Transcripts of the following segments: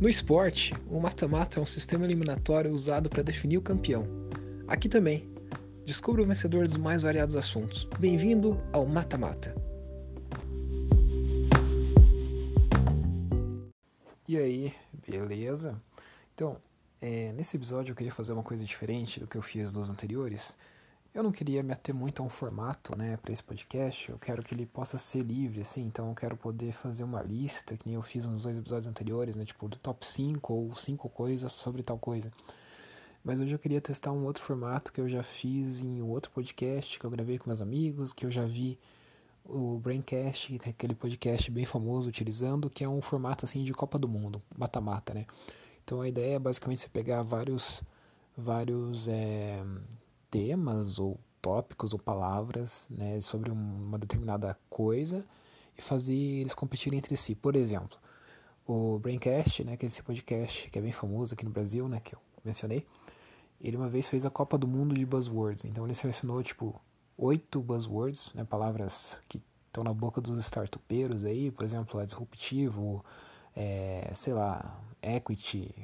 No esporte, o mata-mata é um sistema eliminatório usado para definir o campeão. Aqui também, descubra o vencedor dos mais variados assuntos. Bem-vindo ao Mata-Mata. E aí, beleza? Então, é, nesse episódio eu queria fazer uma coisa diferente do que eu fiz nos anteriores. Eu não queria me ater muito a um formato, né, para esse podcast. Eu quero que ele possa ser livre, assim. Então eu quero poder fazer uma lista, que nem eu fiz nos dois episódios anteriores, né, tipo do top 5 ou 5 coisas sobre tal coisa. Mas hoje eu queria testar um outro formato que eu já fiz em outro podcast que eu gravei com meus amigos, que eu já vi o Braincast, é aquele podcast bem famoso utilizando, que é um formato assim de Copa do Mundo, mata-mata, né? Então a ideia é basicamente você pegar vários vários é, temas ou tópicos ou palavras né, sobre uma determinada coisa e fazer eles competirem entre si. Por exemplo, o Braincast, né, que é esse podcast que é bem famoso aqui no Brasil, né, que eu mencionei, ele uma vez fez a Copa do Mundo de Buzzwords. Então ele selecionou tipo oito buzzwords, né, palavras que estão na boca dos startupeiros aí, por exemplo, é disruptivo, é, sei lá, equity,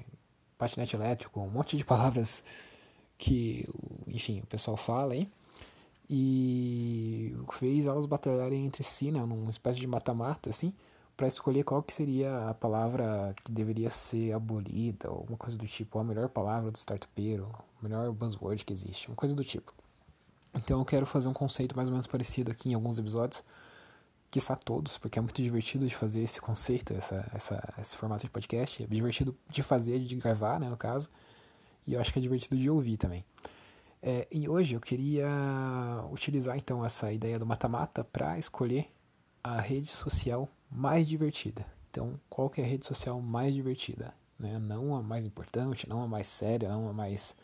patinete elétrico, um monte de palavras que, enfim, o pessoal fala aí. E fez elas batalharem entre si, né, numa espécie de mata-mata, assim, para escolher qual que seria a palavra que deveria ser abolida, ou alguma coisa do tipo, a melhor palavra do startupeiro, o melhor buzzword que existe, uma coisa do tipo. Então eu quero fazer um conceito mais ou menos parecido aqui em alguns episódios, quiçá todos, porque é muito divertido de fazer esse conceito, essa, essa, esse formato de podcast, é divertido de fazer, de gravar, né, no caso, e eu acho que é divertido de ouvir também. É, e hoje eu queria utilizar então essa ideia do mata-mata para escolher a rede social mais divertida. Então, qual que é a rede social mais divertida? Né? Não a mais importante, não a mais séria, não a mais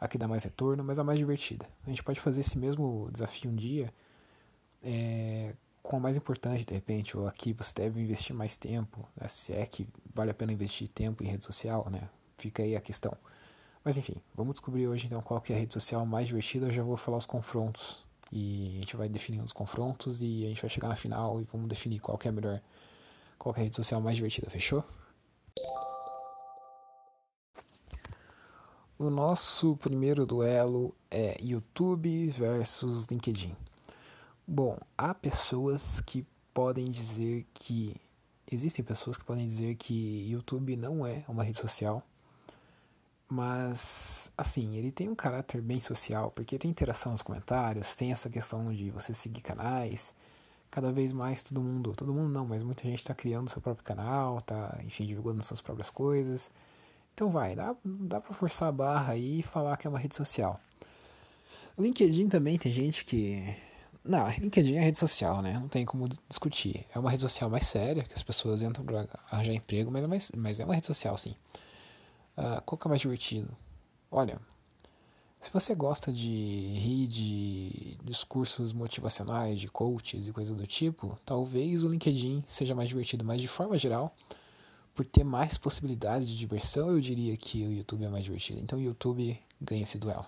a que dá mais retorno, mas a mais divertida. A gente pode fazer esse mesmo desafio um dia é, com a mais importante, de repente, ou aqui você deve investir mais tempo, né? se é que vale a pena investir tempo em rede social, né? Fica aí a questão. Mas enfim, vamos descobrir hoje então qual que é a rede social mais divertida. Eu já vou falar os confrontos e a gente vai definir os confrontos e a gente vai chegar na final e vamos definir qual que é a melhor, qual que é a rede social mais divertida, fechou? O nosso primeiro duelo é YouTube versus LinkedIn. Bom, há pessoas que podem dizer que existem pessoas que podem dizer que YouTube não é uma rede social mas, assim, ele tem um caráter bem social, porque tem interação nos comentários, tem essa questão de você seguir canais. Cada vez mais todo mundo, todo mundo não, mas muita gente está criando seu próprio canal, tá, enfim, divulgando suas próprias coisas. Então vai, dá, dá para forçar a barra aí e falar que é uma rede social. LinkedIn também tem gente que. Não, LinkedIn é rede social, né? Não tem como discutir. É uma rede social mais séria, que as pessoas entram para arranjar emprego, mas é, mais, mas é uma rede social, sim. Uh, qual que é mais divertido? Olha, se você gosta de rir de discursos motivacionais, de coaches e coisas do tipo, talvez o LinkedIn seja mais divertido, mas de forma geral, por ter mais possibilidades de diversão, eu diria que o YouTube é mais divertido. Então o YouTube ganha esse duelo.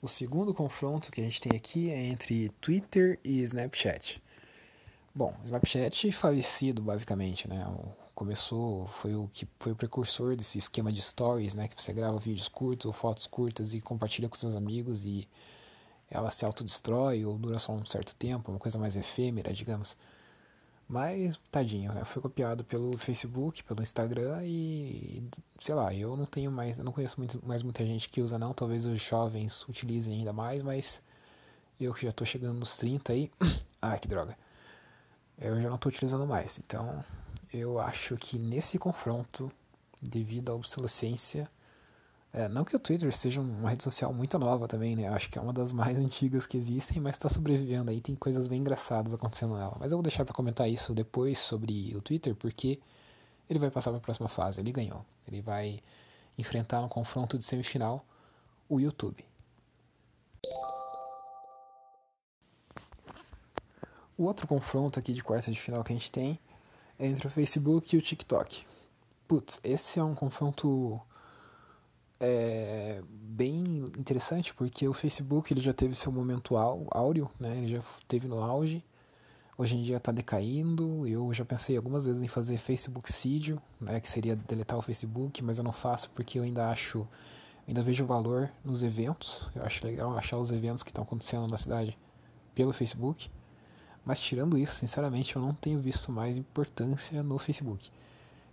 O segundo confronto que a gente tem aqui é entre Twitter e Snapchat. Bom, Snapchat falecido basicamente, né? começou, foi o que foi o precursor desse esquema de stories, né, que você grava vídeos curtos ou fotos curtas e compartilha com seus amigos e ela se autodestrói ou dura só um certo tempo, uma coisa mais efêmera, digamos. Mas, tadinho, né? Foi copiado pelo Facebook, pelo Instagram e, sei lá, eu não tenho mais, eu não conheço muito, mais muita gente que usa não, talvez os jovens utilizem ainda mais, mas eu que já tô chegando nos 30 aí, ah, que droga. Eu já não tô utilizando mais, então eu acho que nesse confronto, devido à obsolescência, é, não que o Twitter seja uma rede social muito nova também, né? Eu acho que é uma das mais antigas que existem, mas está sobrevivendo aí, tem coisas bem engraçadas acontecendo nela. Mas eu vou deixar para comentar isso depois sobre o Twitter, porque ele vai passar para a próxima fase, ele ganhou. Ele vai enfrentar no confronto de semifinal o YouTube. O outro confronto aqui de quarta de final que a gente tem entre o Facebook e o TikTok. Putz, esse é um confronto é, bem interessante porque o Facebook ele já teve seu momento áureo, né? Ele já teve no auge, hoje em dia está decaindo. Eu já pensei algumas vezes em fazer Facebook Sídio, né, que seria deletar o Facebook, mas eu não faço porque eu ainda acho, ainda vejo valor nos eventos. Eu acho legal achar os eventos que estão acontecendo na cidade pelo Facebook. Mas tirando isso, sinceramente, eu não tenho visto mais importância no Facebook.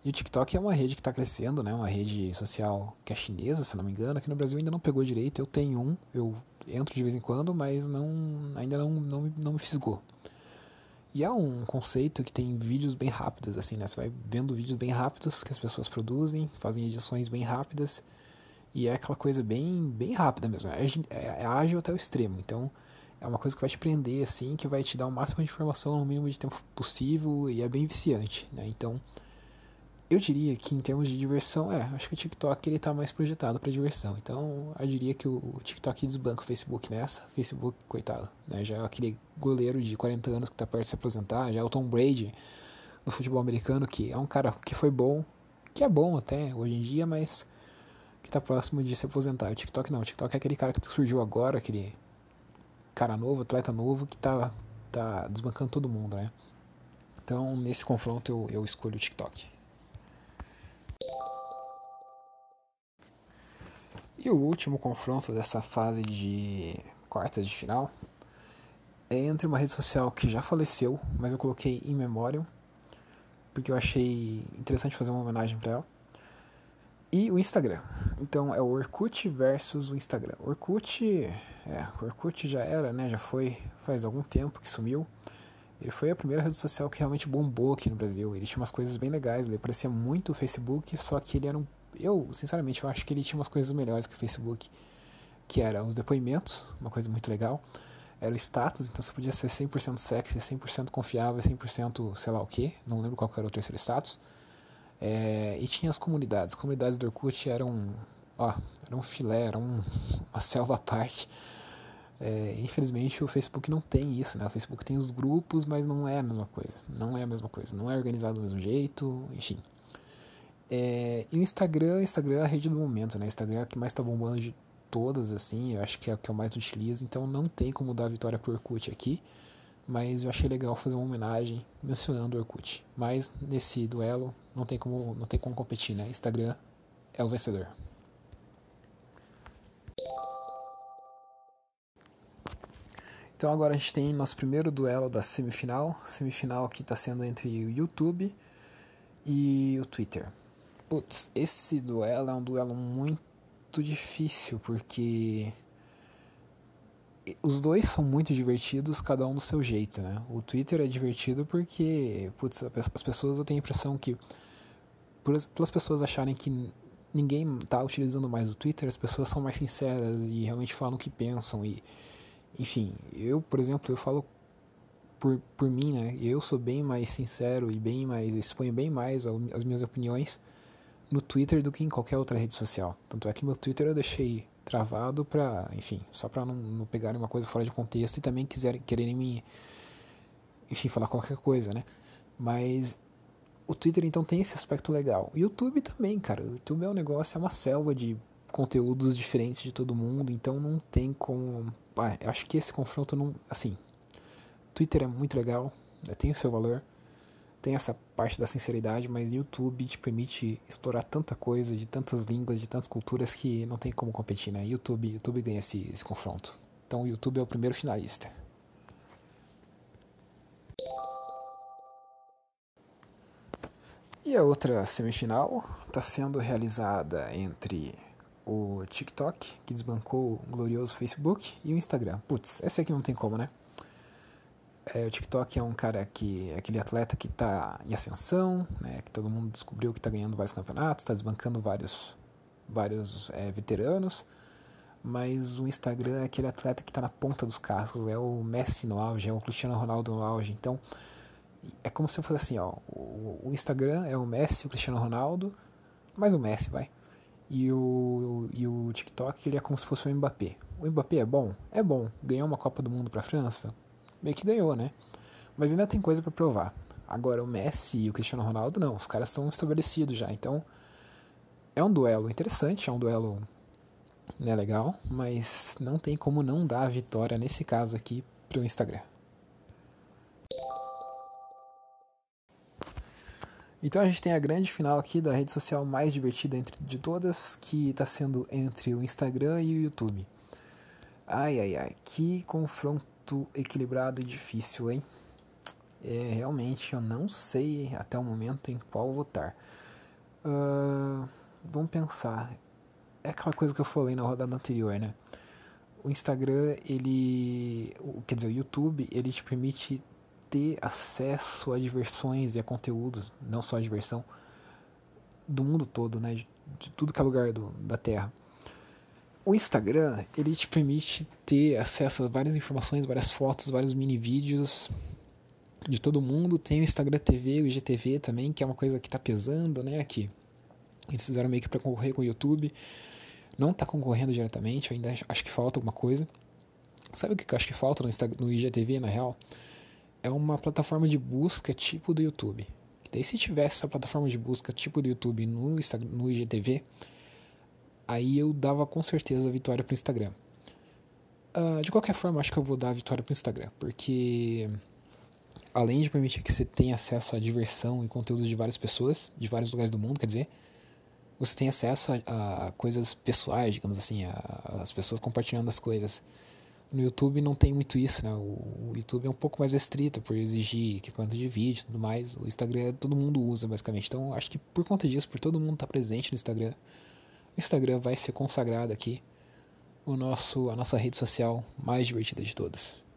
E o TikTok é uma rede que está crescendo, né? Uma rede social que é chinesa, se não me engano. Aqui no Brasil ainda não pegou direito. Eu tenho um, eu entro de vez em quando, mas não, ainda não, não, não me fisgou. E é um conceito que tem vídeos bem rápidos, assim, né? Você vai vendo vídeos bem rápidos que as pessoas produzem, fazem edições bem rápidas. E é aquela coisa bem, bem rápida mesmo. É, é, ágil até o extremo. Então, é uma coisa que vai te prender, assim, que vai te dar o máximo de informação no mínimo de tempo possível e é bem viciante, né? Então, eu diria que em termos de diversão, é, acho que o TikTok ele tá mais projetado para diversão. Então, eu diria que o TikTok desbanca o Facebook nessa. Facebook, coitado, né? Já é aquele goleiro de 40 anos que tá perto de se aposentar, já é o Tom Brady no futebol americano, que é um cara que foi bom, que é bom até hoje em dia, mas que tá próximo de se aposentar. O TikTok não, o TikTok é aquele cara que surgiu agora, aquele cara novo, atleta novo, que tá, tá desbancando todo mundo, né? Então, nesse confronto, eu, eu escolho o TikTok. E o último confronto dessa fase de quartas de final é entre uma rede social que já faleceu, mas eu coloquei em memória, porque eu achei interessante fazer uma homenagem para ela, e o Instagram. Então é o Orkut versus o Instagram. Orkut, é, o Orkut já era, né? Já foi faz algum tempo que sumiu. Ele foi a primeira rede social que realmente bombou aqui no Brasil. Ele tinha umas coisas bem legais, ele parecia muito o Facebook, só que ele era um eu, sinceramente, eu acho que ele tinha umas coisas melhores que o Facebook, que eram os depoimentos, uma coisa muito legal, era o status, então você podia ser 100% sexy, 100% confiável, 100% sei lá o que, não lembro qual era o terceiro status. É, e tinha as comunidades, as comunidades do Orkut eram, ó, era um filé, era um, uma selva à parte. É, infelizmente o Facebook não tem isso, né? O Facebook tem os grupos, mas não é a mesma coisa. Não é a mesma coisa. Não é organizado do mesmo jeito, enfim. É, e o Instagram, Instagram é a rede do momento, né? Instagram é a que mais tá bombando de todas, assim, eu acho que é a que eu mais utilizo, então não tem como dar a vitória pro Orkut aqui, mas eu achei legal fazer uma homenagem mencionando o Orkut. Mas nesse duelo não tem como, não tem como competir, né? Instagram é o vencedor. Então agora a gente tem nosso primeiro duelo da semifinal, semifinal que está sendo entre o YouTube e o Twitter. Putz, esse duelo é um duelo muito difícil, porque os dois são muito divertidos, cada um do seu jeito, né? O Twitter é divertido porque, putz, as pessoas, eu tenho a impressão que, pelas pessoas acharem que ninguém tá utilizando mais o Twitter, as pessoas são mais sinceras e realmente falam o que pensam e, enfim, eu, por exemplo, eu falo por, por mim, né? Eu sou bem mais sincero e bem mais, exponho bem mais as minhas opiniões no Twitter do que em qualquer outra rede social. Tanto é que meu Twitter eu deixei travado para, enfim, só para não, não pegarem uma coisa fora de contexto e também quiserem quererem me, enfim, falar qualquer coisa, né? Mas o Twitter então tem esse aspecto legal. O YouTube também, cara. O YouTube é um negócio, é uma selva de conteúdos diferentes de todo mundo, então não tem como. Ah, eu acho que esse confronto não. Assim. Twitter é muito legal, né, tem o seu valor tem essa parte da sinceridade, mas YouTube te permite explorar tanta coisa, de tantas línguas, de tantas culturas que não tem como competir, né? YouTube, YouTube ganha esse, esse confronto. Então o YouTube é o primeiro finalista. E a outra semifinal está sendo realizada entre o TikTok, que desbancou o glorioso Facebook, e o Instagram. Putz, essa aqui não tem como, né? É, o TikTok é um cara que é aquele atleta que está em ascensão, né, que todo mundo descobriu que está ganhando vários campeonatos, está desbancando vários, vários é, veteranos, mas o Instagram é aquele atleta que está na ponta dos cascos, é o Messi no auge, é o Cristiano Ronaldo no auge, então é como se eu fosse assim, ó, o, o Instagram é o Messi, o Cristiano Ronaldo, mais o Messi, vai, e o, e o TikTok ele é como se fosse o Mbappé. O Mbappé é bom? É bom. Ganhou uma Copa do Mundo para a França? meio que ganhou, né? Mas ainda tem coisa para provar. Agora o Messi e o Cristiano Ronaldo não, os caras estão estabelecidos já. Então é um duelo interessante, é um duelo né, legal, mas não tem como não dar a vitória nesse caso aqui pro Instagram. Então a gente tem a grande final aqui da rede social mais divertida entre, de todas, que está sendo entre o Instagram e o YouTube. Ai, ai, ai, que confronto equilibrado e difícil, hein? É, realmente eu não sei até o momento em qual votar. Uh, vamos pensar. É aquela coisa que eu falei na rodada anterior, né? O Instagram, ele. Quer dizer, o YouTube, ele te permite ter acesso a diversões e a conteúdos, não só a diversão, do mundo todo, né? De, de tudo que é lugar do, da Terra. O Instagram, ele te permite ter acesso a várias informações, várias fotos, vários mini vídeos de todo mundo. Tem o Instagram TV, o IGTV também, que é uma coisa que está pesando, né? Aqui. Eles fizeram meio que para concorrer com o YouTube. Não está concorrendo diretamente, ainda acho que falta alguma coisa. Sabe o que eu acho que falta no, Instagram, no IGTV, na real? É uma plataforma de busca tipo do YouTube. Daí se tivesse essa plataforma de busca tipo do YouTube no, no IGTV, aí eu dava com certeza a vitória pro Instagram. Uh, de qualquer forma, acho que eu vou dar a vitória pro Instagram, porque além de permitir que você tenha acesso à diversão e conteúdos de várias pessoas, de vários lugares do mundo, quer dizer, você tem acesso a, a coisas pessoais, digamos assim, a, as pessoas compartilhando as coisas. No YouTube não tem muito isso, né? O, o YouTube é um pouco mais restrito por exigir equipamento de vídeo e tudo mais. O Instagram todo mundo usa, basicamente. Então, acho que por conta disso, por todo mundo estar tá presente no Instagram, o Instagram vai ser consagrado aqui o nosso, a nossa rede social mais divertida de todas.